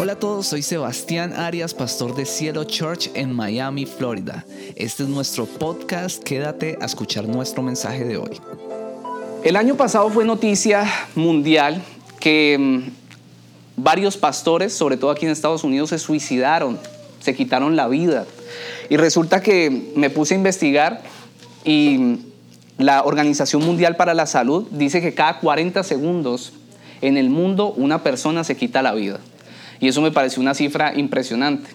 Hola a todos, soy Sebastián Arias, pastor de Cielo Church en Miami, Florida. Este es nuestro podcast, quédate a escuchar nuestro mensaje de hoy. El año pasado fue noticia mundial que mm, varios pastores, sobre todo aquí en Estados Unidos, se suicidaron, se quitaron la vida. Y resulta que me puse a investigar y mm, la Organización Mundial para la Salud dice que cada 40 segundos en el mundo una persona se quita la vida. Y eso me pareció una cifra impresionante.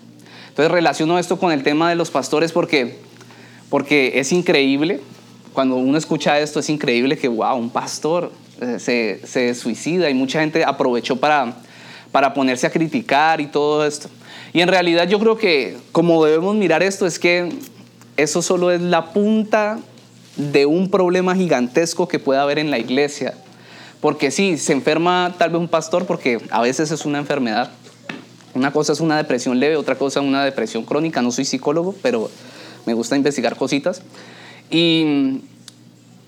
Entonces relaciono esto con el tema de los pastores porque, porque es increíble, cuando uno escucha esto es increíble que, wow, un pastor eh, se, se suicida y mucha gente aprovechó para, para ponerse a criticar y todo esto. Y en realidad yo creo que como debemos mirar esto es que eso solo es la punta de un problema gigantesco que puede haber en la iglesia. Porque sí, se enferma tal vez un pastor porque a veces es una enfermedad, una cosa es una depresión leve, otra cosa es una depresión crónica. No soy psicólogo, pero me gusta investigar cositas. Y,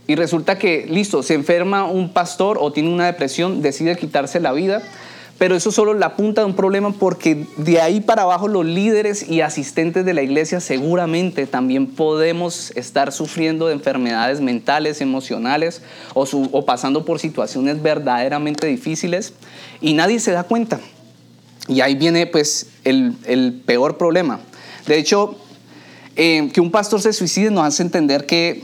resulta que, listo, se enferma un pastor o tiene una depresión, decide quitarse la vida, pero eso es solo la punta de un problema porque de ahí para abajo los líderes y asistentes de la iglesia seguramente también podemos estar sufriendo de enfermedades mentales, emocionales o pasando por situaciones verdaderamente difíciles y nadie se da cuenta. Y ahí viene pues el, peor problema. De hecho, eh, que un pastor se suicide nos hace entender que,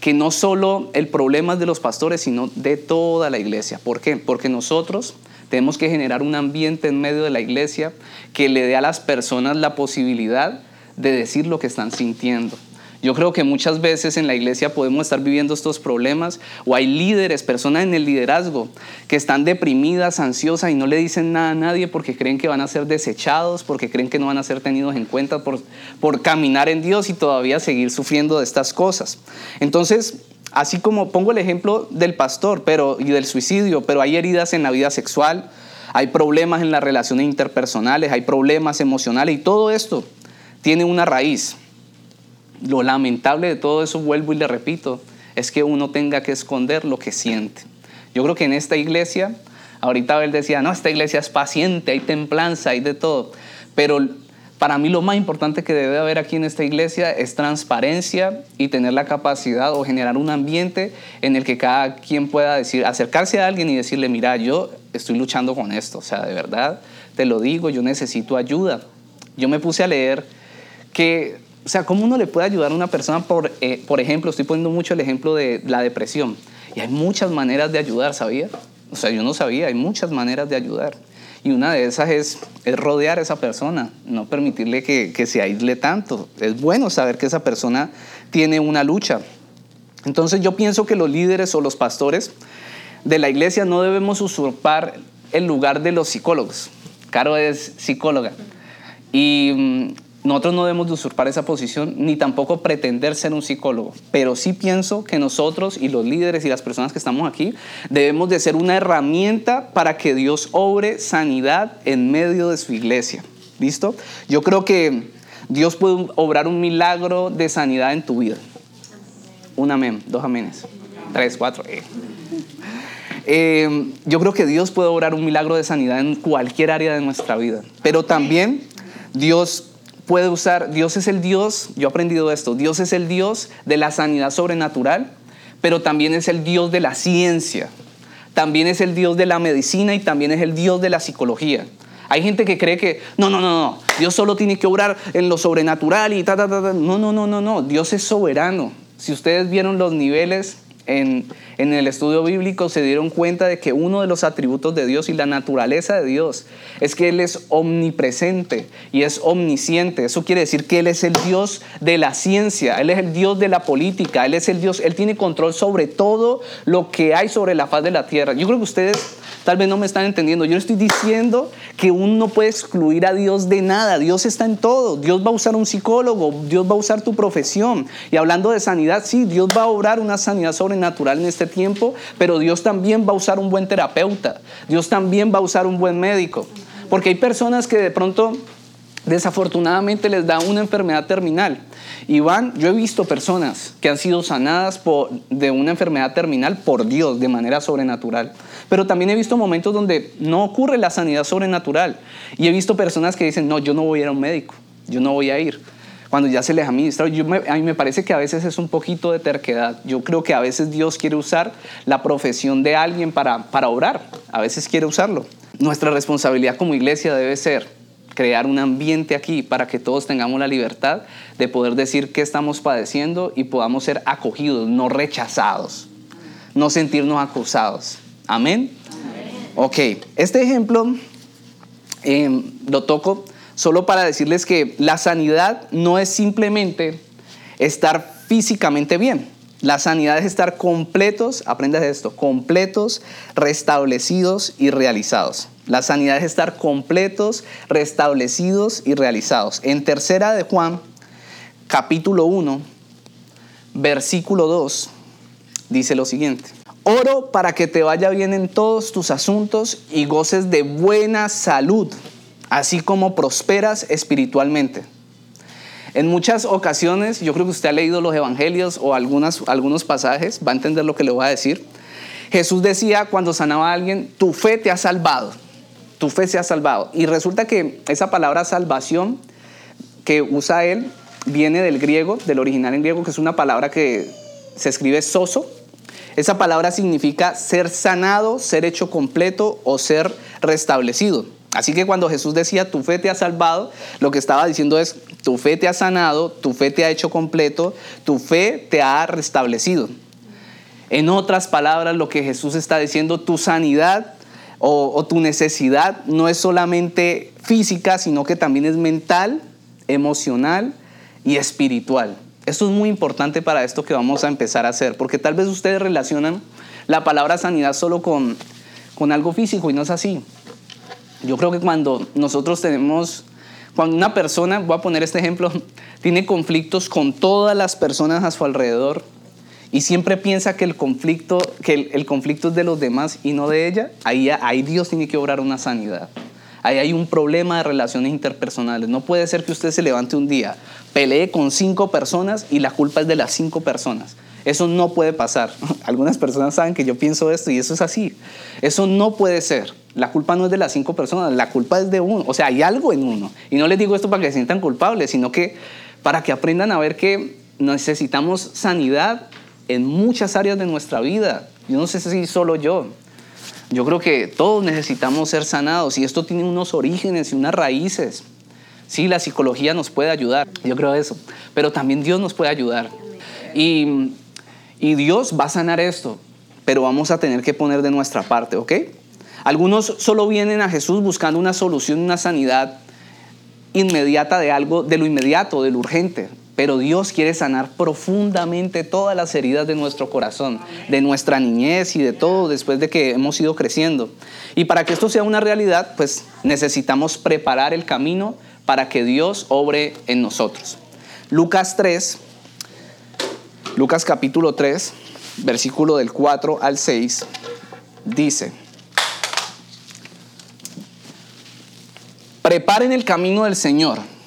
que no solo el problema es de los pastores, sino de toda la iglesia. ¿Por qué? Porque nosotros tenemos que generar un ambiente en medio de la iglesia que le dé a las personas la posibilidad de decir lo que están sintiendo. Yo creo que muchas veces en la iglesia podemos estar viviendo estos problemas o hay líderes, personas en el liderazgo que están deprimidas, ansiosas y no le dicen nada a nadie porque creen que van a ser desechados, porque creen que no van a ser tenidos en cuenta por, por caminar en Dios y todavía seguir sufriendo de estas cosas. Entonces, así como pongo el ejemplo del pastor pero, y del suicidio, pero hay heridas en la vida sexual, hay problemas en las relaciones interpersonales, hay problemas emocionales y todo esto tiene una raíz lo lamentable de todo eso, vuelvo y le repito, es que uno tenga que esconder lo que siente. Yo creo que en esta iglesia, ahorita él decía, no, esta iglesia es paciente, hay templanza, hay de todo, pero para mí lo más importante que debe haber aquí en esta iglesia es transparencia y tener la capacidad o generar un ambiente en el que cada quien pueda decir, acercarse a alguien y decirle, mira, yo estoy luchando con esto, o sea, de verdad, te lo digo, yo necesito ayuda. Yo me puse a leer que o sea, ¿cómo uno le puede ayudar a una persona? Por, eh, por ejemplo, estoy poniendo mucho el ejemplo de la depresión. Y hay muchas maneras de ayudar, ¿sabía? O sea, yo no sabía, hay muchas maneras de ayudar. Y una de esas es, es rodear a esa persona, no permitirle que, que se aísle tanto. Es bueno saber que esa persona tiene una lucha. Entonces yo pienso que los líderes o los pastores de la iglesia no debemos usurpar el lugar de los psicólogos. Caro es psicóloga. Y mm, nosotros no debemos de usurpar esa posición ni tampoco pretender ser un psicólogo, pero sí pienso que nosotros y los líderes y las personas que estamos aquí debemos de ser una herramienta para que Dios obre sanidad en medio de su iglesia. ¿Listo? Yo creo que Dios puede obrar un milagro de sanidad en tu vida. Un amén, dos aménes, tres, cuatro. Eh. Eh, yo creo que Dios puede obrar un milagro de sanidad en cualquier área de nuestra vida, pero también Dios puede usar, Dios es el Dios, yo he aprendido esto, Dios es el Dios de la sanidad sobrenatural, pero también es el Dios de la ciencia, también es el Dios de la medicina y también es el Dios de la psicología. Hay gente que cree que, no, no, no, no, Dios solo tiene que obrar en lo sobrenatural y ta, ta, ta, ta. No, no, no, no, no, Dios es soberano. Si ustedes vieron los niveles en, el estudio bíblico se dieron cuenta de que uno de los atributos de Dios y la naturaleza de Dios es que Él es omnipresente y es omnisciente. Eso quiere decir que Él es el Dios de la ciencia, Él es el Dios de la política, Él es el Dios, Él tiene control sobre todo lo que hay sobre la faz de la tierra. Yo creo que ustedes Tal vez no me están entendiendo. Yo estoy diciendo que uno no puede excluir a Dios de nada. Dios está en todo. Dios va a usar un psicólogo, Dios va a usar tu profesión. Y hablando de sanidad, sí, Dios va a obrar una sanidad sobrenatural en este tiempo, pero Dios también va a usar un buen terapeuta. Dios también va a usar un buen médico. Porque hay personas que de pronto desafortunadamente les da una enfermedad terminal. Y van, yo he visto personas que han sido sanadas por, de una enfermedad terminal por Dios de manera sobrenatural. Pero también he visto momentos donde no ocurre la sanidad sobrenatural. Y he visto personas que dicen, no, yo no voy a ir a un médico, yo no voy a ir. Cuando ya se les ha ministrado, yo a mí me parece que a veces es un poquito de terquedad. Yo creo que a veces Dios quiere usar la profesión de alguien para, para obrar. A veces quiere usarlo. Nuestra responsabilidad como iglesia debe ser crear un ambiente aquí para que todos tengamos la libertad de poder decir qué estamos padeciendo y podamos ser acogidos, no rechazados, no sentirnos acusados. Amén. Ok, este ejemplo em, lo toco solo para decirles que la sanidad no es simplemente estar físicamente bien. La sanidad es estar completos, aprendes esto, completos, restablecidos y realizados. La sanidad es estar completos, restablecidos y realizados. En tercera de Juan, capítulo 1, versículo 2, dice lo siguiente. Oro para que te vaya bien en todos tus asuntos y goces de buena salud, así como prosperas espiritualmente en muchas ocasiones, yo creo que usted ha leído los evangelios o algunas, algunos pasajes, va a entender lo que le voy a decir. Jesús decía cuando sanaba a alguien, tu fe te ha salvado, tu fe se ha salvado. Y resulta que esa palabra salvación que usa él viene del griego, del original en griego, que es una palabra que se escribe soso. Esa palabra significa ser sanado, ser hecho completo o ser restablecido. Así que cuando Jesús decía, tu fe te ha salvado, lo que estaba diciendo es, tu fe te ha sanado, tu fe te ha hecho completo, tu fe te ha restablecido. En otras palabras, lo que Jesús está diciendo, tu sanidad o, tu necesidad no es solamente física, sino que también es mental, emocional y espiritual. Esto es muy importante para esto que vamos a empezar a hacer, porque tal vez ustedes relacionan la palabra sanidad solo con, con algo físico y no es así. Yo creo que cuando nosotros tenemos, cuando una persona, voy a poner este ejemplo, tiene conflictos con todas las personas a su alrededor y siempre piensa que el conflicto, que el, conflicto es de los demás y no de ella, ahí, ahí Dios tiene que obrar una sanidad. Ahí hay un problema de relaciones interpersonales. No puede ser que usted se levante un día, pelee con cinco personas y la culpa es de las cinco personas. Eso no puede pasar. Algunas personas saben que yo pienso esto y eso es así. Eso no puede ser. La culpa no es de las cinco personas, la culpa es de uno. O sea, hay algo en uno. Y no les digo esto para que se sientan culpables, sino que para que aprendan a ver que necesitamos sanidad en muchas áreas de nuestra vida. Yo no sé si solo yo. Yo creo que todos necesitamos ser sanados y esto tiene unos orígenes y unas raíces. Sí, la psicología nos puede ayudar, yo creo eso, pero también Dios nos puede ayudar. Y, y Dios va a sanar esto, pero vamos a tener que poner de nuestra parte, ¿ok? Algunos solo vienen a Jesús buscando una solución, una sanidad inmediata de algo, de lo inmediato, de lo urgente. Pero Dios quiere sanar profundamente todas las heridas de nuestro corazón, de nuestra niñez y de todo después de que hemos ido creciendo. Y para que esto sea una realidad, pues necesitamos preparar el camino para que Dios obre en nosotros. Lucas 3, Lucas capítulo 3, versículo del 4 al 6, dice, Preparen el camino del Señor.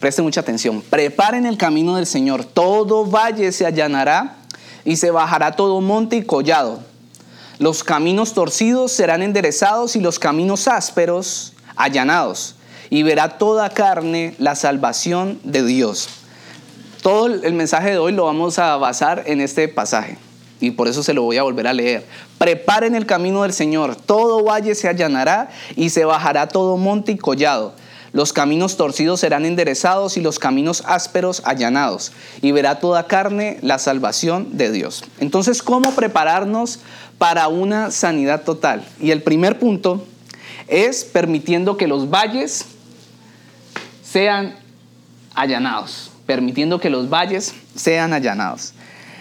Presten mucha atención. Preparen el camino del Señor. Todo valle se allanará y se bajará todo monte y collado. Los caminos torcidos serán enderezados y los caminos ásperos allanados. Y verá toda carne la salvación de Dios. Todo el mensaje de hoy lo vamos a basar en este pasaje y por eso se lo voy a volver a leer. Preparen el camino del Señor, todo valle se allanará y se bajará todo monte y collado. Los caminos torcidos serán enderezados y los caminos ásperos allanados, y verá toda carne la salvación de Dios. Entonces, ¿cómo prepararnos para una sanidad total? Y el primer punto es permitiendo que los valles sean allanados, permitiendo que los valles sean allanados.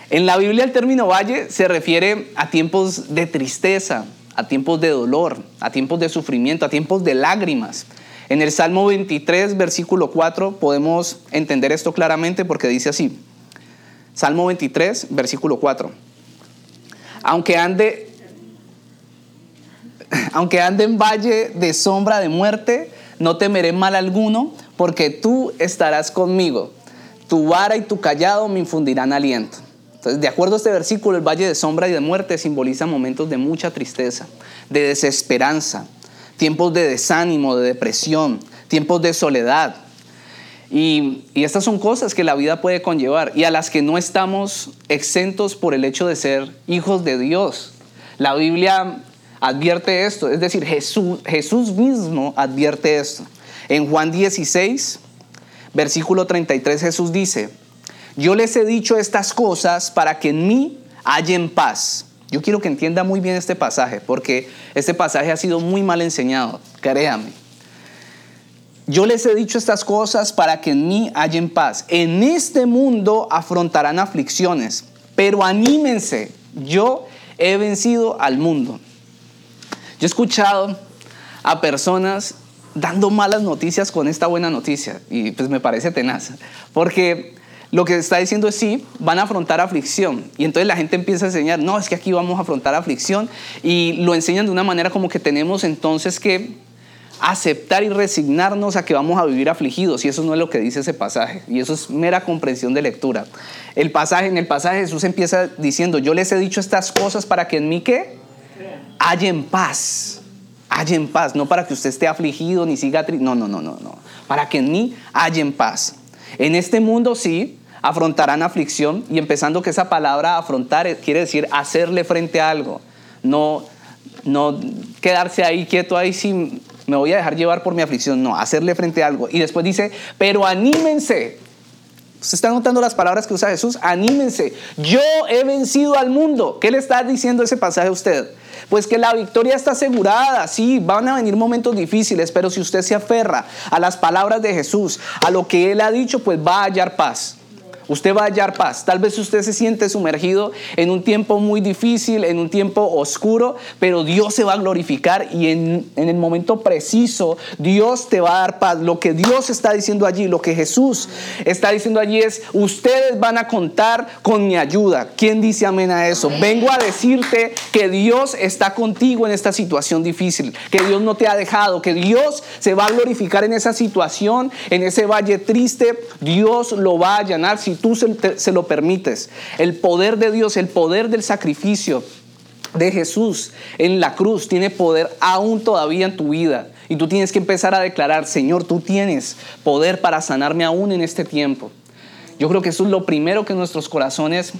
En la Biblia el término valle se refiere a tiempos de tristeza, a tiempos de dolor, a tiempos de sufrimiento, a tiempos de lágrimas. En el Salmo 23, versículo 4, podemos entender esto claramente porque dice así. Salmo 23, versículo 4. Aunque ande, aunque ande en valle de sombra de muerte, no temeré mal alguno, porque tú estarás conmigo. Tu vara y tu callado me infundirán aliento. Entonces, de acuerdo a este versículo, el valle de sombra y de muerte simboliza momentos de mucha tristeza, de desesperanza, tiempos de desánimo, de depresión, tiempos de soledad. Y, estas son cosas que la vida puede conllevar y a las que no estamos exentos por el hecho de ser hijos de Dios. La Biblia advierte esto, es decir, Jesús, Jesús mismo advierte esto. En Juan 16, versículo 33, Jesús dice, yo les he dicho estas cosas para que en mí hallen paz. Yo quiero que entienda muy bien este pasaje, porque este pasaje ha sido muy mal enseñado, créame. Yo les he dicho estas cosas para que en mí hallen paz. En este mundo afrontarán aflicciones, pero anímense, yo he vencido al mundo. Yo he escuchado a personas dando malas noticias con esta buena noticia y pues me parece tenaz, porque lo que está diciendo es sí, van a afrontar aflicción. Y entonces la gente empieza a enseñar, no, es que aquí vamos a afrontar aflicción. Y lo enseñan de una manera como que tenemos entonces que aceptar y resignarnos a que vamos a vivir afligidos. Y eso no es lo que dice ese pasaje. Y eso es mera comprensión de lectura. El pasaje, en el pasaje Jesús empieza diciendo, yo les he dicho estas cosas para que en mí que hallen paz. Hallen paz, no para que usted esté afligido ni siga triste. No, no, no, no, no. Para que en mí hallen paz. En este mundo sí, afrontarán aflicción y empezando que esa palabra afrontar quiere decir hacerle frente a algo, no, no quedarse ahí quieto ahí sí me voy a dejar llevar por mi aflicción, no, hacerle frente a algo. Y después dice, pero anímense. ¿Usted está notando las palabras que usa Jesús? Anímense. Yo he vencido al mundo. ¿Qué le está diciendo ese pasaje a usted? Pues que la victoria está asegurada, sí, van a venir momentos difíciles, pero si usted se aferra a las palabras de Jesús, a lo que Él ha dicho, pues va a hallar paz. Usted va a hallar paz. Tal vez usted se siente sumergido en un tiempo muy difícil, en un tiempo oscuro, pero Dios se va a glorificar y en, en, el momento preciso Dios te va a dar paz. Lo que Dios está diciendo allí, lo que Jesús está diciendo allí es, ustedes van a contar con mi ayuda. ¿Quién dice amén a eso? Vengo a decirte que Dios está contigo en esta situación difícil, que Dios no te ha dejado, que Dios se va a glorificar en esa situación, en ese valle triste. Dios lo va a llenar si tú se, lo permites. El poder de Dios, el poder del sacrificio de Jesús en la cruz tiene poder aún todavía en tu vida. Y tú tienes que empezar a declarar, Señor, tú tienes poder para sanarme aún en este tiempo. Yo creo que eso es lo primero que nuestros corazones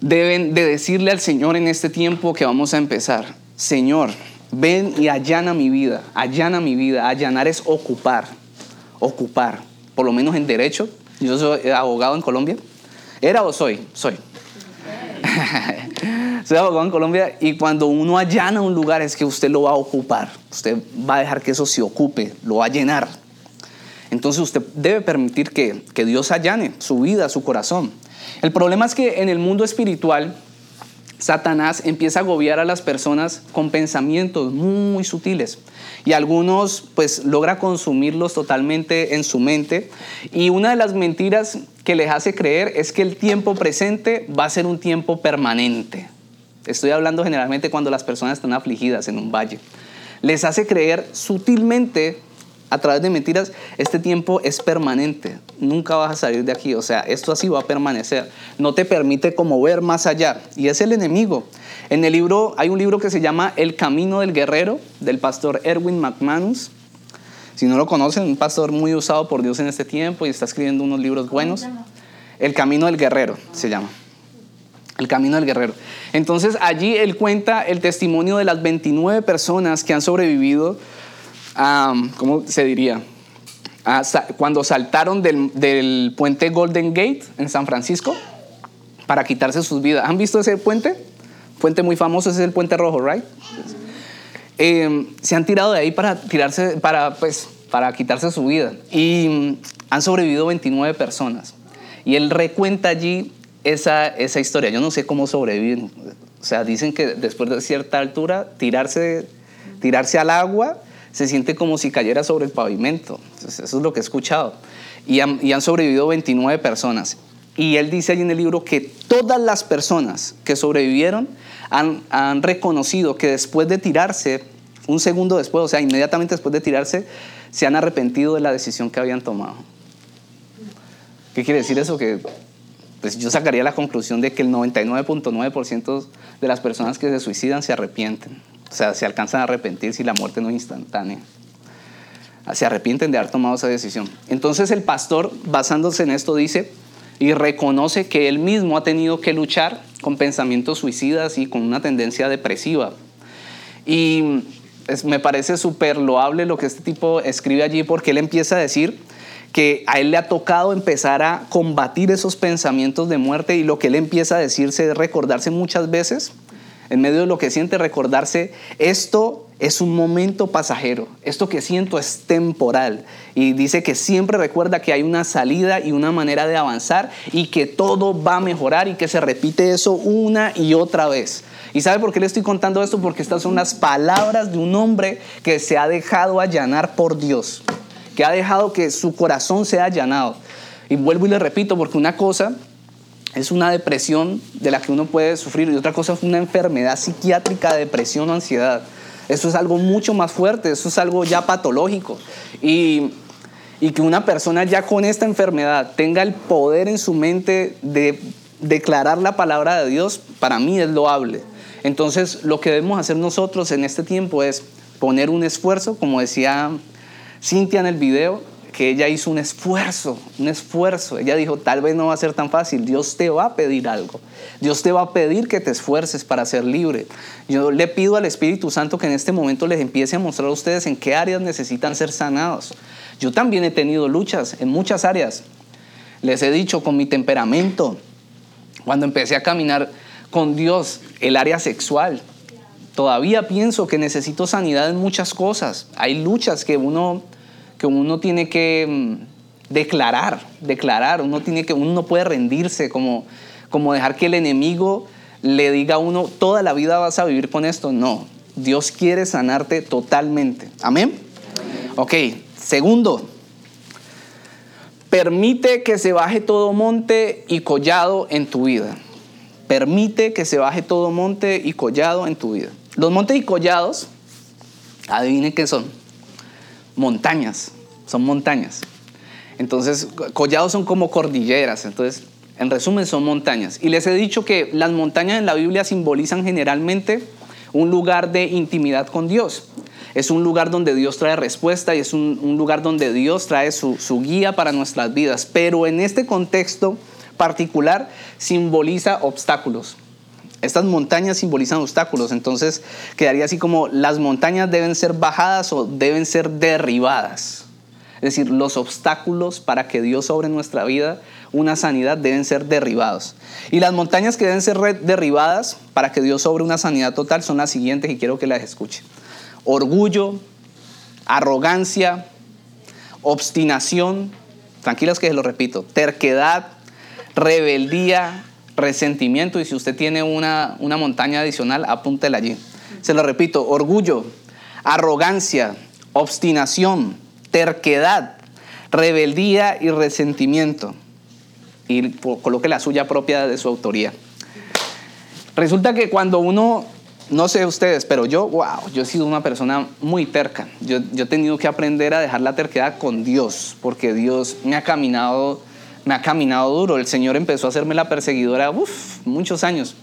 deben de decirle al Señor en este tiempo que vamos a empezar. Señor, ven y allana mi vida, allana mi vida. Allanar es ocupar, ocupar, por lo menos en derecho, yo soy abogado en Colombia. ¿Era o soy? Soy. soy abogado en Colombia y cuando uno allana un lugar es que usted lo va a ocupar. Usted va a dejar que eso se ocupe, lo va a llenar. Entonces usted debe permitir que, que Dios allane su vida, su corazón. El problema es que en el mundo espiritual Satanás empieza a agobiar a las personas con pensamientos muy sutiles y algunos pues logra consumirlos totalmente en su mente y una de las mentiras que les hace creer es que el tiempo presente va a ser un tiempo permanente. Estoy hablando generalmente cuando las personas están afligidas en un valle. Les hace creer sutilmente a través de mentiras, este tiempo es permanente, nunca vas a salir de aquí, o sea, esto así va a permanecer, no te permite como ver más allá, y es el enemigo. En el libro, hay un libro que se llama El Camino del Guerrero, del pastor Erwin McManus. Si no lo conocen, un pastor muy usado por Dios en este tiempo y está escribiendo unos libros buenos. El Camino del Guerrero se llama. El Camino del Guerrero. Entonces allí él cuenta el testimonio de las 29 personas que han sobrevivido ¿cómo se diría? cuando saltaron del, del, puente Golden Gate en San Francisco para quitarse sus vidas. ¿Han visto ese puente? Puente muy famoso, ese es el puente rojo, ¿right? Eh, se han tirado de ahí para tirarse, para, pues, para quitarse su vida. Y mm, han sobrevivido 29 personas. Y él recuenta allí esa, esa historia. Yo no sé cómo sobreviven. O sea, dicen que después de cierta altura, tirarse, tirarse al agua se siente como si cayera sobre el pavimento. eso es lo que he escuchado. Y han, sobrevivido 29 personas. Y él dice allí en el libro que todas las personas que sobrevivieron han, han, reconocido que después de tirarse, un segundo después, o sea, inmediatamente después de tirarse, se han arrepentido de la decisión que habían tomado. ¿Qué quiere decir eso? Que pues yo sacaría la conclusión de que el 99.9% de las personas que se suicidan se arrepienten. O sea, se alcanzan a arrepentir si la muerte no es instantánea. Se arrepienten de haber tomado esa decisión. Entonces el pastor, basándose en esto, dice y reconoce que él mismo ha tenido que luchar con pensamientos suicidas y con una tendencia depresiva. Y me parece súper loable lo que este tipo escribe allí porque él empieza a decir que a él le ha tocado empezar a combatir esos pensamientos de muerte y lo que él empieza a decirse es recordarse muchas veces, en medio de lo que siente, recordarse, esto es un momento pasajero, esto que siento es temporal. Y dice que siempre recuerda que hay una salida y una manera de avanzar y que todo va a mejorar y que se repite eso una y otra vez. ¿Y sabe por qué le estoy contando esto? Porque estas son las palabras de un hombre que se ha dejado allanar por Dios que ha dejado que su corazón sea allanado. Y vuelvo y le repito, porque una cosa es una depresión de la que uno puede sufrir y otra cosa es una enfermedad psiquiátrica, depresión o ansiedad. Eso es algo mucho más fuerte, eso es algo ya patológico. Y, y que una persona ya con esta enfermedad tenga el poder en su mente de declarar la palabra de Dios, para mí es loable. Entonces, lo que debemos hacer nosotros en este tiempo es poner un esfuerzo, como decía Cintia en el video, que ella hizo un esfuerzo, un esfuerzo. Ella dijo, tal vez no va a ser tan fácil, Dios te va a pedir algo. Dios te va a pedir que te esfuerces para ser libre. Yo le pido al Espíritu Santo que en este momento les empiece a mostrar a ustedes en qué áreas necesitan ser sanados. Yo también he tenido luchas en muchas áreas. Les he dicho con mi temperamento, cuando empecé a caminar con Dios, el área sexual, todavía pienso que necesito sanidad en muchas cosas. Hay luchas que uno que uno tiene que mm, declarar, declarar, uno, tiene que, uno no puede rendirse, como, como dejar que el enemigo le diga a uno, toda la vida vas a vivir con esto. No, Dios quiere sanarte totalmente. Amén. Ok, segundo, permite que se baje todo monte y collado en tu vida. Permite que se baje todo monte y collado en tu vida. Los montes y collados, adivinen qué son montañas, son montañas. Entonces, collados son como cordilleras, entonces, en resumen, son montañas. Y les he dicho que las montañas en la Biblia simbolizan generalmente un lugar de intimidad con Dios. Es un lugar donde Dios trae respuesta y es un, lugar donde Dios trae su, su guía para nuestras vidas. Pero en este contexto particular simboliza obstáculos. Estas montañas simbolizan obstáculos, entonces quedaría así como las montañas deben ser bajadas o deben ser derribadas. Es decir, los obstáculos para que Dios sobre nuestra vida una sanidad deben ser derribados. Y las montañas que deben ser derribadas para que Dios sobre una sanidad total son las siguientes y quiero que las escuchen. Orgullo, arrogancia, obstinación, tranquilos que se lo repito, terquedad, rebeldía, resentimiento y si usted tiene una, una montaña adicional, apúntela allí. Se lo repito, orgullo, arrogancia, obstinación, terquedad, rebeldía y resentimiento. Y coloque la suya propia de su autoría. Resulta que cuando uno, no sé ustedes, pero yo, wow, yo he sido una persona muy terca. Yo, yo he tenido que aprender a dejar la terquedad con Dios, porque Dios me ha caminado me ha caminado duro. El Señor empezó a hacerme la perseguidora, uff, muchos años.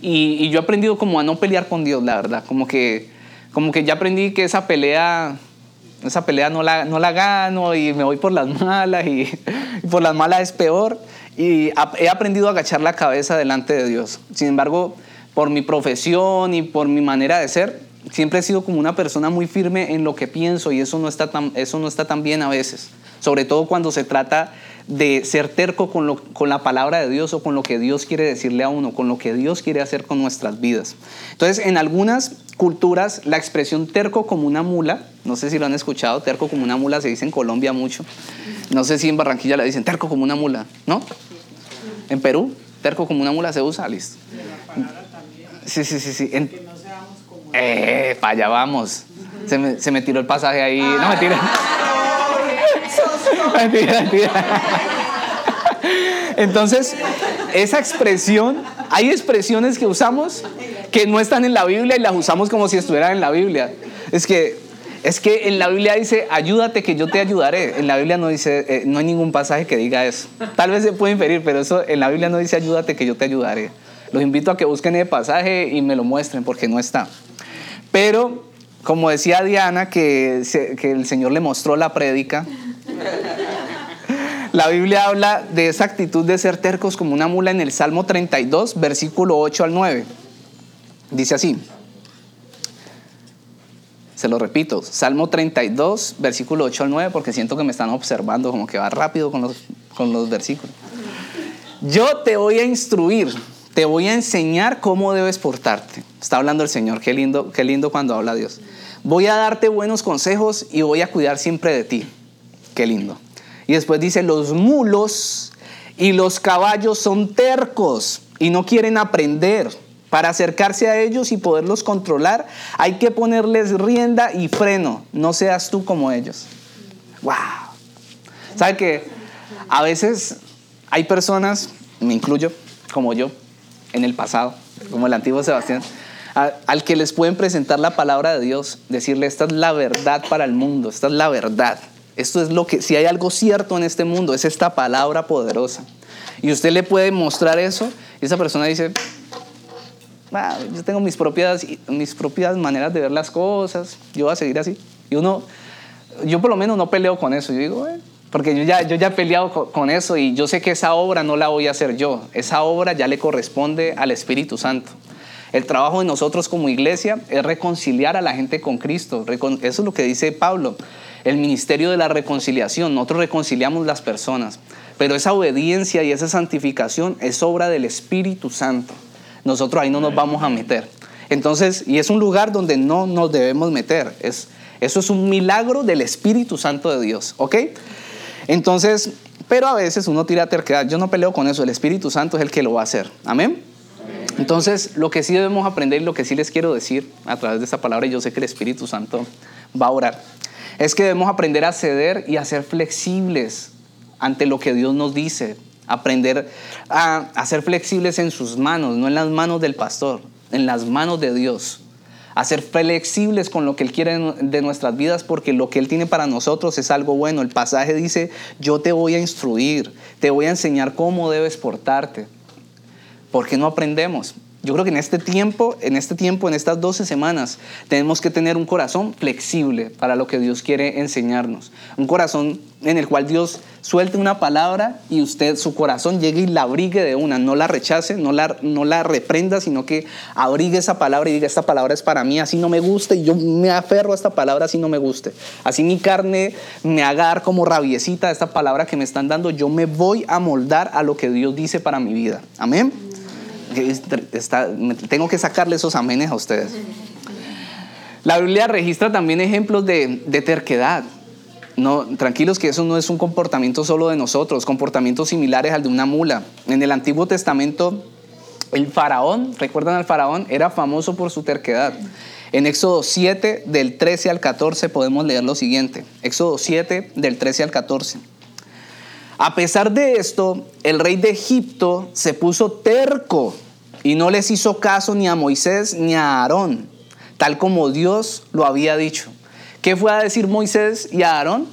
Y, yo he aprendido como a no pelear con Dios, la verdad. Como que, como que ya aprendí que esa pelea, esa pelea no la, no la gano y me voy por las malas y, y por las malas es peor. Y he aprendido a agachar la cabeza delante de Dios. Sin embargo, por mi profesión y por mi manera de ser, siempre he sido como una persona muy firme en lo que pienso y eso no está tan, eso no está tan bien a veces. Sobre todo cuando se trata de ser terco con, con la palabra de Dios o con lo que Dios quiere decirle a uno, con lo que Dios quiere hacer con nuestras vidas. Entonces, en algunas culturas, la expresión terco como una mula, no sé si lo han escuchado, terco como una mula se dice en Colombia mucho. No sé si en Barranquilla la dicen terco como una mula, ¿no? En Perú, terco como una mula se usa, listo. Sí, sí, sí, sí. Eh, para allá vamos. Se me, se me tiró el pasaje ahí. No, me tiré. Entonces, esa expresión, hay expresiones que usamos que no están en la Biblia y las usamos como si estuvieran en la Biblia. Es que Es que en la Biblia dice, ayúdate que yo te ayudaré. En la Biblia no dice, eh, no hay ningún pasaje que diga eso. Tal vez se puede inferir, pero eso en la Biblia no dice, ayúdate que yo te ayudaré. Los invito a que busquen el pasaje y me lo muestren porque no está. Pero, como decía Diana, que, el Señor le mostró la prédica, la Biblia habla de esa actitud de ser tercos como una mula en el Salmo 32, versículo 8 al 9. Dice así. Se lo repito, Salmo 32, versículo 8 al 9, porque siento que me están observando como que va rápido con los versículos. Yo te voy a instruir, te voy a enseñar cómo debes portarte. Está hablando el Señor, qué lindo, qué lindo cuando habla Dios. Voy a darte buenos consejos y voy a cuidar siempre de ti. Qué lindo. Y después dice, los mulos y los caballos son tercos y no quieren aprender. Para acercarse a ellos y poderlos controlar, hay que ponerles rienda y freno. No seas tú como ellos. ¡Wow! ¿Sabe que a veces hay personas, me incluyo, como yo, en el pasado, como el antiguo Sebastián, al que les pueden presentar la palabra de Dios, decirle, esta es la verdad para el mundo, esta es la verdad. Esto es lo que, si hay algo cierto en este mundo, es esta palabra poderosa. Y usted le puede mostrar eso, y esa persona dice, Ah, yo tengo mis propias, mis propias maneras de ver las cosas, yo voy a seguir así. Y uno, yo por lo menos no peleo con eso, yo digo, porque yo ya, yo ya he peleado con, eso y yo sé que esa obra no la voy a hacer yo, esa obra ya le corresponde al Espíritu Santo. El trabajo de nosotros como iglesia es reconciliar a la gente con Cristo, eso es lo que dice Pablo, el ministerio de la reconciliación, nosotros reconciliamos las personas, pero esa obediencia y esa santificación es obra del Espíritu Santo nosotros ahí no nos vamos a meter. Entonces, y es un lugar donde no nos debemos meter. Es, eso es un milagro del Espíritu Santo de Dios, ¿ok? Entonces, pero a veces uno tira terquedad. Yo no peleo con eso, el Espíritu Santo es el que lo va a hacer. Amén. Entonces, lo que sí debemos aprender y lo que sí les quiero decir a través de esta palabra, y yo sé que el Espíritu Santo va a orar, es que debemos aprender a ceder y a ser flexibles ante lo que Dios nos dice, aprender a, ser flexibles en sus manos, no en las manos del pastor, en las manos de Dios. A ser flexibles con lo que Él quiere de nuestras vidas porque lo que Él tiene para nosotros es algo bueno. El pasaje dice, yo te voy a instruir, te voy a enseñar cómo debes portarte. ¿Por qué no aprendemos? Yo creo que en este tiempo, en este tiempo, en estas 12 semanas, tenemos que tener un corazón flexible para lo que Dios quiere enseñarnos. Un corazón en el cual Dios suelte una palabra y usted, su corazón llegue y la abrigue de una, no la rechace, no la, no la reprenda, sino que abrigue esa palabra y diga, esta palabra es para mí, así no me guste, y yo me aferro a esta palabra así no me guste. Así mi carne me haga como rabiecita esta palabra que me están dando, yo me voy a moldar a lo que Dios dice para mi vida. Amén tengo que sacarle esos amenes a ustedes. La Biblia registra también ejemplos de, de terquedad. No, tranquilos que eso no es un comportamiento solo de nosotros, comportamientos similares al de una mula. En el Antiguo Testamento, el faraón, ¿recuerdan al faraón? Era famoso por su terquedad. En Éxodo 7, del 13 al 14, podemos leer lo siguiente. Éxodo 7, del 13 al 14. A pesar de esto, el rey de Egipto se puso terco y no les hizo caso ni a Moisés ni a Aarón, tal como Dios lo había dicho. ¿Qué fue a decir Moisés y a Aarón?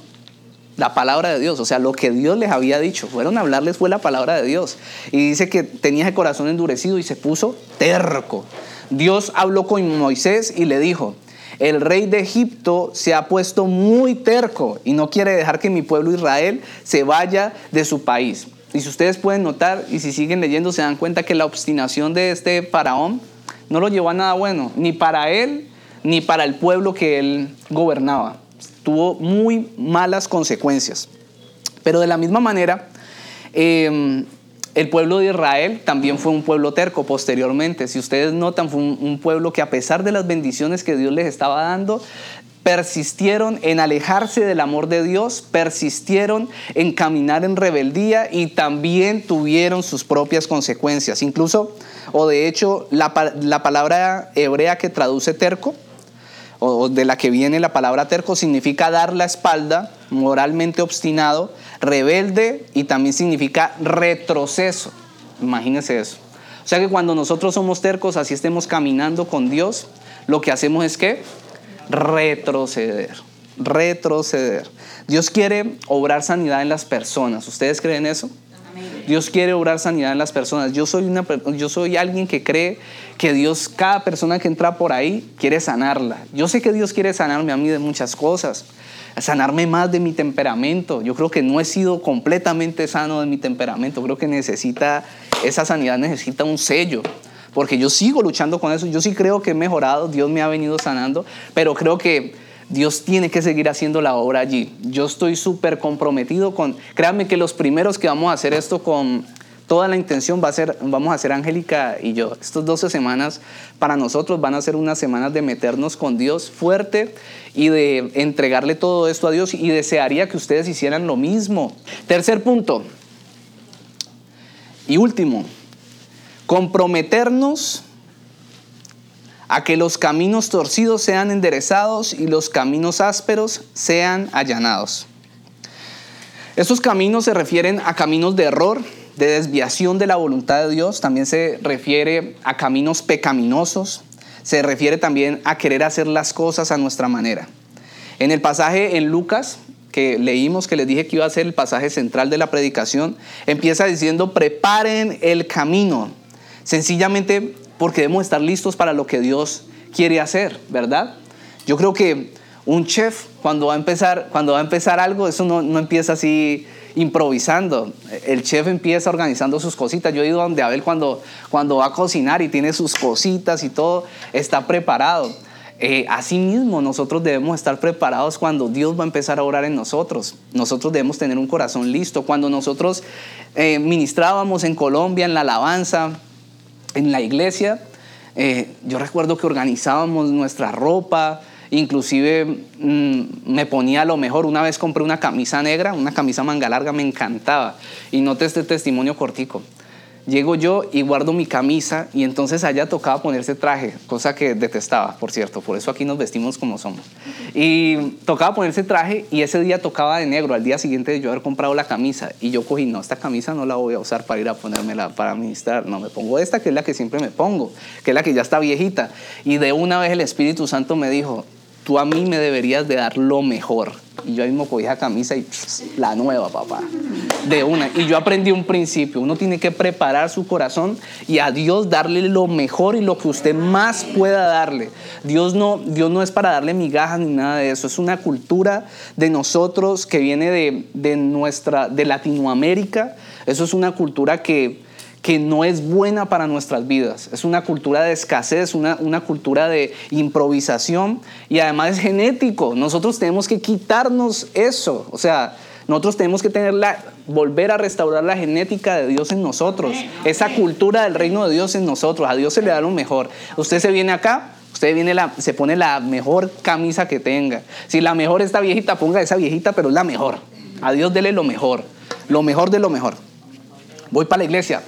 La palabra de Dios, o sea, lo que Dios les había dicho. Fueron a hablarles fue la palabra de Dios. Y dice que tenía el corazón endurecido y se puso terco. Dios habló con Moisés y le dijo, el rey de Egipto se ha puesto muy terco y no quiere dejar que mi pueblo Israel se vaya de su país. Y si ustedes pueden notar y si siguen leyendo se dan cuenta que la obstinación de este faraón no lo llevó a nada bueno, ni para él ni para el pueblo que él gobernaba. Tuvo muy malas consecuencias. Pero de la misma manera, em, el pueblo de Israel también fue un pueblo terco posteriormente. Si ustedes notan, fue un, pueblo que a pesar de las bendiciones que Dios les estaba dando, persistieron en alejarse del amor de Dios, persistieron en caminar en rebeldía y también tuvieron sus propias consecuencias. Incluso, o de hecho, la, la palabra hebrea que traduce terco, o de la que viene la palabra terco, significa dar la espalda, moralmente obstinado, rebelde y también significa retroceso. Imagínense eso. O sea que cuando nosotros somos tercos, así estemos caminando con Dios, lo que hacemos es que retroceder, retroceder. Dios quiere obrar sanidad en las personas. ¿Ustedes creen eso? Dios quiere obrar sanidad en las personas. Yo soy, una, yo soy alguien que cree que Dios, cada persona que entra por ahí, quiere sanarla. Yo sé que Dios quiere sanarme a mí de muchas cosas, sanarme más de mi temperamento. Yo creo que no he sido completamente sano de mi temperamento. Creo que necesita, esa sanidad necesita un sello. Porque yo sigo luchando con eso. Yo sí creo que he mejorado. Dios me ha venido sanando. Pero creo que Dios tiene que seguir haciendo la obra allí. Yo estoy súper comprometido con, créanme que los primeros que vamos a hacer esto con toda la intención va a ser, vamos a hacer Angélica y yo. Estas 12 semanas para nosotros van a ser unas semanas de meternos con Dios fuerte y de entregarle todo esto a Dios y desearía que ustedes hicieran lo mismo. Tercer punto y último, comprometernos a que los caminos torcidos sean enderezados y los caminos ásperos sean allanados. Estos caminos se refieren a caminos de error, de desviación de la voluntad de Dios, también se refiere a caminos pecaminosos, se refiere también a querer hacer las cosas a nuestra manera. En el pasaje en Lucas, que leímos, que les dije que iba a ser el pasaje central de la predicación, empieza diciendo, preparen el camino. Sencillamente porque debemos estar listos para lo que Dios quiere hacer, ¿verdad? Yo creo que un chef cuando va a empezar, cuando va a empezar algo, eso no, no empieza así improvisando. El chef empieza organizando sus cositas. Yo he ido donde Abel cuando, cuando va a cocinar y tiene sus cositas y todo, está preparado. Eh, asimismo, nosotros debemos estar preparados cuando Dios va a empezar a orar en nosotros. Nosotros debemos tener un corazón listo. Cuando nosotros eh, ministrábamos en Colombia, en la alabanza, en la iglesia, eh, yo recuerdo que organizábamos nuestra ropa, inclusive mm, me ponía lo mejor. Una vez compré una camisa negra, una camisa manga larga, me encantaba. Y noté este testimonio cortico. Llego yo y guardo mi camisa y entonces allá tocaba ponerse traje, cosa que detestaba, por cierto, por eso aquí nos vestimos como somos. Y tocaba ponerse traje y ese día tocaba de negro, al día siguiente de yo haber comprado la camisa y yo cogí, no, esta camisa no la voy a usar para ir a ponérmela para ministrar, no, me pongo esta que es la que siempre me pongo, que es la que ya está viejita. Y de una vez el Espíritu Santo me dijo, tú a mí me deberías de dar lo mejor. Y yo mismo cogí camisa y la nueva, papá. De una. Y yo aprendí un principio. Uno tiene que preparar su corazón y a Dios darle lo mejor y lo que usted más pueda darle. Dios no, Dios no es para darle migajas ni nada de eso. Es una cultura de nosotros que viene de, de nuestra, de Latinoamérica. Eso es una cultura que que no es buena para nuestras vidas. Es una cultura de escasez, una, una, cultura de improvisación y además es genético. Nosotros tenemos que quitarnos eso. O sea, nosotros tenemos que tener la, volver a restaurar la genética de Dios en nosotros, esa cultura del reino de Dios en nosotros. A Dios se le da lo mejor. Usted se viene acá, usted viene la, se pone la mejor camisa que tenga. Si la mejor está viejita, ponga esa viejita, pero es la mejor. A Dios dele lo mejor, lo mejor de lo mejor. Voy para la iglesia,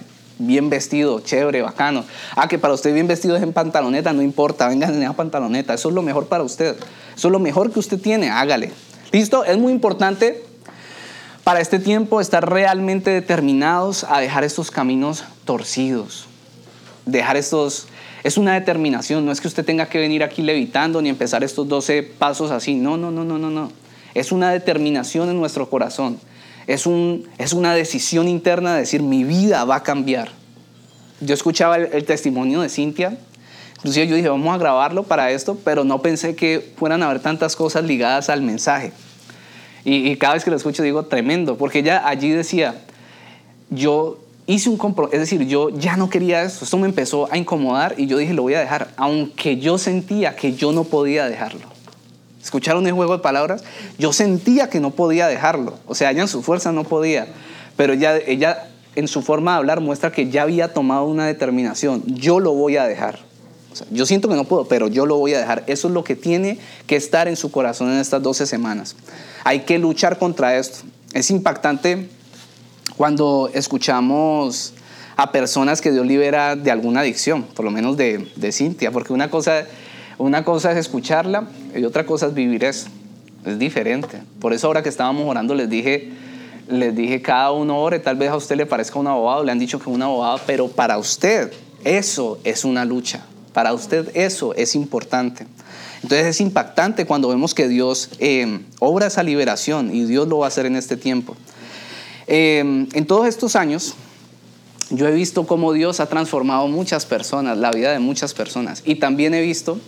bien vestido, chévere, bacano. Ah, que para usted bien vestido es en pantaloneta, no importa, venga en esa pantaloneta, eso es lo mejor para usted. Eso es lo mejor que usted tiene, hágale. ¿Listo? Es muy importante para este tiempo estar realmente determinados a dejar estos caminos torcidos. Dejar estos... Es una determinación, no es que usted tenga que venir aquí levitando ni empezar estos 12 pasos así. No, no, no, no, no, no. Es una determinación en nuestro corazón es, un, es una decisión interna de decir, mi vida va a cambiar. Yo escuchaba el, testimonio de Cintia, inclusive yo dije, vamos a grabarlo para esto, pero no pensé que fueran a haber tantas cosas ligadas al mensaje. Y, cada vez que lo escucho digo, tremendo, porque ella allí decía, yo hice un compromiso, es decir, yo ya no quería esto, esto me empezó a incomodar y yo dije, lo voy a dejar, aunque yo sentía que yo no podía dejarlo. ¿Escucharon el juego de palabras? Yo sentía que no podía dejarlo. O sea, ella en su fuerza no podía. Pero ella, ella en su forma de hablar muestra que ya había tomado una determinación. Yo lo voy a dejar. yo siento que no puedo, pero yo lo voy a dejar. Eso es lo que tiene que estar en su corazón en estas 12 semanas. Hay que luchar contra esto. Es impactante cuando escuchamos a personas que Dios libera de alguna adicción, por lo menos de, de Cintia, porque una cosa una cosa es escucharla y otra cosa es vivir eso. Es diferente. Por eso ahora que estábamos orando les dije, les dije cada uno ore, tal vez a usted le parezca un abogado, le han dicho que es un abogado, pero para usted eso es una lucha. Para usted eso es importante. Entonces es impactante cuando vemos que Dios eh, obra esa liberación y Dios lo va a hacer en este tiempo. Eh, en todos estos años, yo he visto cómo Dios ha transformado muchas personas, la vida de muchas personas. Y también he visto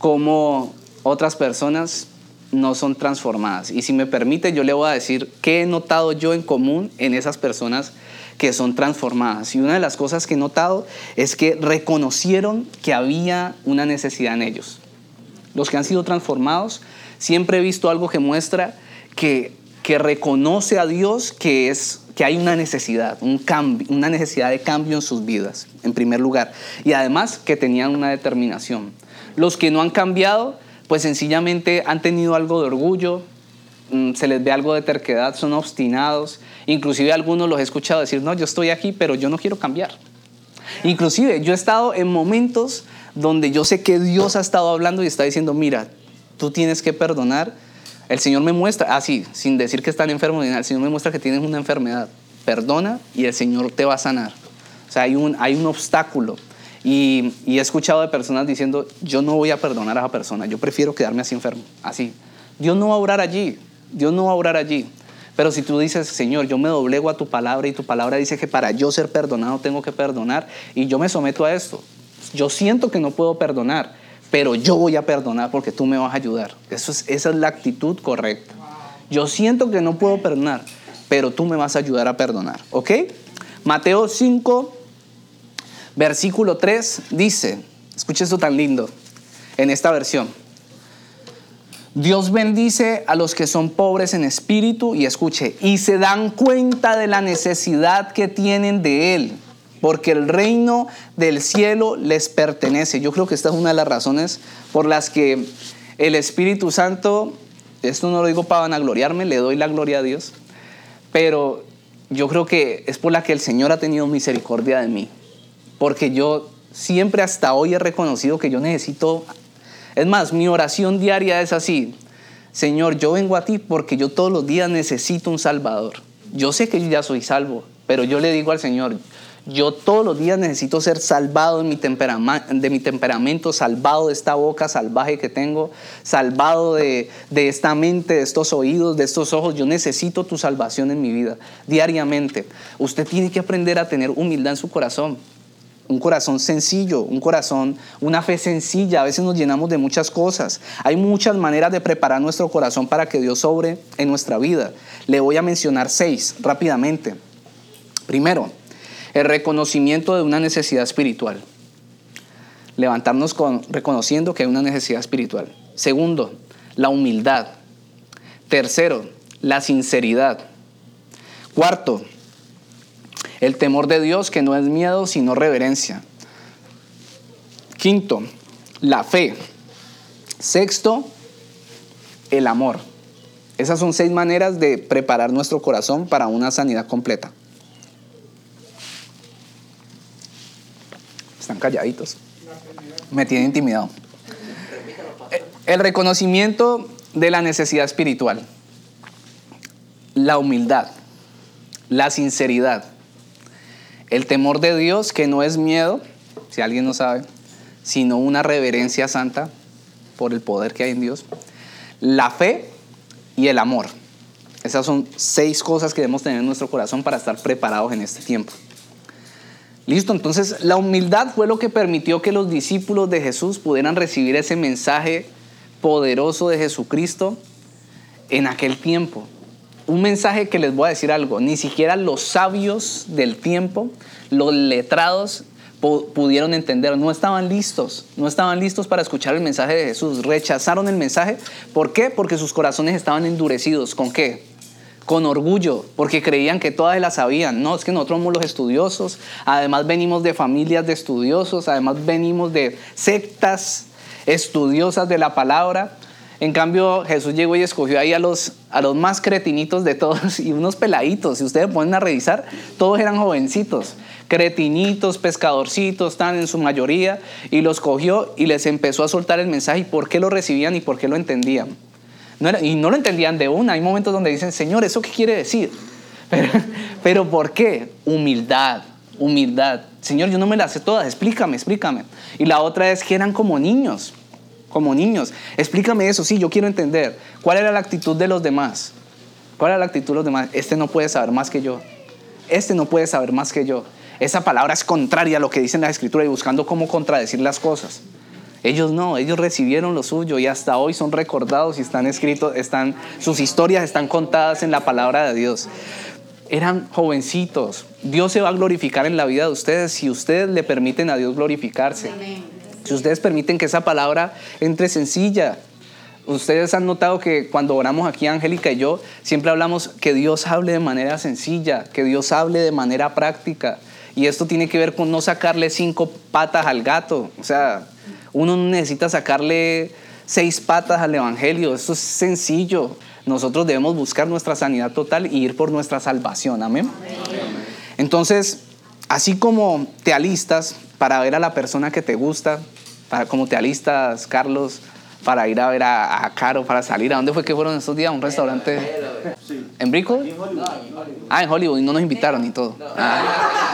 cómo otras personas no son transformadas. Y si me permite, yo le voy a decir qué he notado yo en común en esas personas que son transformadas. Y una de las cosas que he notado es que reconocieron que había una necesidad en ellos. Los que han sido transformados, siempre he visto algo que muestra que, que reconoce a Dios que, es, que hay una necesidad, un cambio, una necesidad de cambio en sus vidas, en primer lugar. Y además que tenían una determinación. Los que no han cambiado, pues sencillamente han tenido algo de orgullo, mm, se les ve algo de terquedad, son obstinados. Inclusive algunos los he escuchado decir, no, yo estoy aquí, pero yo no quiero cambiar. Inclusive yo he estado en momentos donde yo sé que Dios ha estado hablando y está diciendo, mira, tú tienes que perdonar. El Señor me muestra, así, ah, sin decir que están enfermos, el Señor me muestra que tienes una enfermedad. Perdona y el Señor te va a sanar. O sea, hay un, hay un obstáculo. Y, he escuchado de personas diciendo, yo no voy a perdonar a esa persona, yo prefiero quedarme así enfermo, así. Dios no va a orar allí, Dios no va a orar allí. Pero si tú dices, Señor, yo me doblego a tu palabra y tu palabra dice que para yo ser perdonado tengo que perdonar y yo me someto a esto. Yo siento que no puedo perdonar, pero yo voy a perdonar porque tú me vas a ayudar. Eso es, esa es la actitud correcta. Yo siento que no puedo perdonar, pero tú me vas a ayudar a perdonar. ¿Ok? Mateo 5, versículo 3 dice, escucha esto tan lindo en esta versión. Dios bendice a los que son pobres en espíritu y escuche, y se dan cuenta de la necesidad que tienen de Él, porque el reino del cielo les pertenece. Yo creo que esta es una de las razones por las que el Espíritu Santo, esto no lo digo para vanagloriarme, le doy la gloria a Dios, pero yo creo que es por la que el Señor ha tenido misericordia de mí, porque yo siempre hasta hoy he reconocido que yo necesito es más, mi oración diaria es así. Señor, yo vengo a ti porque yo todos los días necesito un Salvador. Yo sé que yo ya soy salvo, pero yo le digo al Señor, yo todos los días necesito ser salvado de mi, temperamento, salvado de esta boca salvaje que tengo, salvado de, de esta mente, de estos oídos, de estos ojos. Yo necesito tu salvación en mi vida diariamente. Usted tiene que aprender a tener humildad en su corazón un corazón sencillo, un corazón, una fe sencilla. A veces nos llenamos de muchas cosas. Hay muchas maneras de preparar nuestro corazón para que Dios sobre en nuestra vida. Le voy a mencionar seis rápidamente. Primero, el reconocimiento de una necesidad espiritual. Levantarnos con, reconociendo que hay una necesidad espiritual. Segundo, la humildad. Tercero, la sinceridad. Cuarto, el temor de Dios que no es miedo, sino reverencia. Quinto, la fe. Sexto, el amor. Esas son seis maneras de preparar nuestro corazón para una sanidad completa. Están calladitos. Me tiene intimidado. El reconocimiento de la necesidad espiritual. La humildad. La sinceridad el temor de Dios, que no es miedo, si alguien no sabe, sino una reverencia santa por el poder que hay en Dios. La fe y el amor. Esas son seis cosas que debemos tener en nuestro corazón para estar preparados en este tiempo. Listo, entonces la humildad fue lo que permitió que los discípulos de Jesús pudieran recibir ese mensaje poderoso de Jesucristo en aquel tiempo un mensaje que les voy a decir algo, ni siquiera los sabios del tiempo, los letrados pudieron entender, no estaban listos, no estaban listos para escuchar el mensaje de Jesús, rechazaron el mensaje, ¿por qué? Porque sus corazones estaban endurecidos, ¿con qué? Con orgullo, porque creían que todas las sabían, no, es que nosotros somos los estudiosos, además venimos de familias de estudiosos, además venimos de sectas estudiosas de la palabra, en cambio, Jesús llegó y escogió ahí a los, a los más cretinitos de todos y unos peladitos. Si ustedes ponen a revisar, todos eran jovencitos, cretinitos, pescadorcitos, están en su mayoría, y los cogió y les empezó a soltar el mensaje y por qué lo recibían y por qué lo entendían. y no lo entendían de una. Hay momentos donde dicen, Señor, ¿eso qué quiere decir? Pero, pero ¿por qué? Humildad, humildad. Señor, yo no me las sé todas, explícame, explícame. Y la otra es que eran como niños como niños. Explícame eso, sí, yo quiero entender. ¿Cuál era la actitud de los demás? ¿Cuál era la actitud de los demás? Este no puede saber más que yo. Este no puede saber más que yo. Esa palabra es contraria a lo que dicen la escritura y buscando cómo contradecir las cosas. Ellos no, ellos recibieron lo suyo y hasta hoy son recordados y están escritos, están, sus historias están contadas en la palabra de Dios. Eran jovencitos. Dios se va a glorificar en la vida de ustedes si ustedes le permiten a Dios glorificarse. Si ustedes permiten que esa palabra entre sencilla. Ustedes han notado que cuando oramos aquí, Angélica y yo, siempre hablamos que Dios hable de manera sencilla, que Dios hable de manera práctica. Y esto tiene que ver con no sacarle cinco patas al gato. O sea, uno necesita sacarle seis patas al Evangelio. Esto es sencillo. Nosotros debemos buscar nuestra sanidad total y ir por nuestra salvación. Amén. Entonces, así como te alistas para ver a la persona que te gusta, para, como te alistas, Carlos, para ir a ver a, Caro, para salir. ¿A dónde fue que fueron estos días? ¿Un restaurante? ¿En Brico? Ah, en Hollywood, y no nos invitaron y todo. Ah.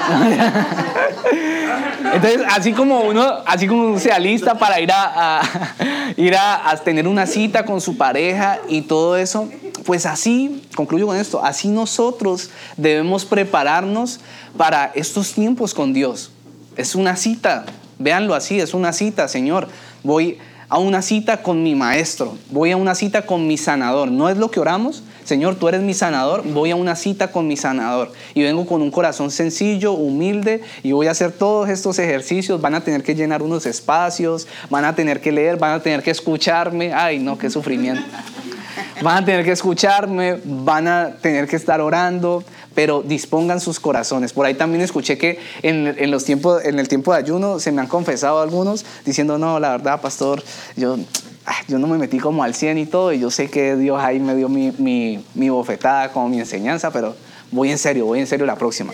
Entonces, así como uno, así como se alista para ir a, ir a, tener una cita con su pareja y todo eso, pues así, concluyo con esto, así nosotros debemos prepararnos para estos tiempos con Dios. Es una cita, véanlo así, es una cita, Señor. Voy a una cita con mi maestro, voy a una cita con mi sanador. ¿No es lo que oramos? Señor, tú eres mi sanador, voy a una cita con mi sanador. Y vengo con un corazón sencillo, humilde, y voy a hacer todos estos ejercicios. Van a tener que llenar unos espacios, van a tener que leer, van a tener que escucharme. Ay, no, qué sufrimiento. Van a tener que escucharme, van a tener que estar orando, pero dispongan sus corazones. Por ahí también escuché que en, los tiempos, en el tiempo de ayuno se me han confesado algunos diciendo, no, la verdad, pastor, yo, ah, yo no me metí como al 100 y todo, y yo sé que Dios ahí me dio mi, mi, mi bofetada como mi enseñanza, pero voy en serio, voy en serio la próxima.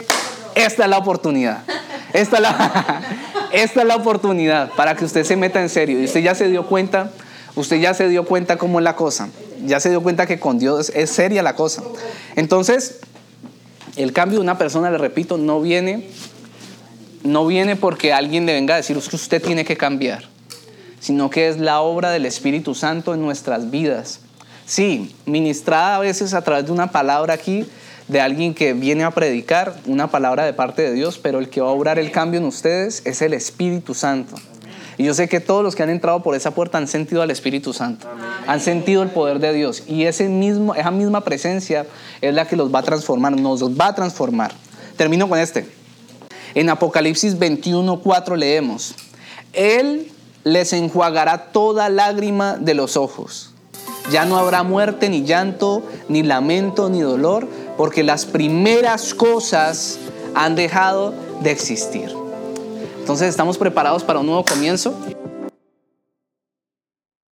Esta es la oportunidad. Esta es la, esta es la oportunidad para que usted se meta en serio. Y usted ya se dio cuenta, usted ya se dio cuenta cómo es la cosa. Ya se dio cuenta que con Dios es seria la cosa. Entonces, el cambio de una persona, le repito, no viene, no viene porque alguien le venga a decir que usted tiene que cambiar, sino que es la obra del Espíritu Santo en nuestras vidas. Sí, ministrada a veces a través de una palabra aquí, de alguien que viene a predicar, una palabra de parte de Dios, pero el que va a obrar el cambio en ustedes es el Espíritu Santo. Y yo sé que todos los que han entrado por esa puerta han sentido al Espíritu Santo, han sentido el poder de Dios. Y ese mismo, esa misma presencia es la que los va a transformar, nos va a transformar. Termino con este. En Apocalipsis 21:4 leemos, Él les enjuagará toda lágrima de los ojos. Ya no habrá muerte, ni llanto, ni lamento, ni dolor, porque las primeras cosas han dejado de existir. Entonces estamos preparados para un nuevo comienzo.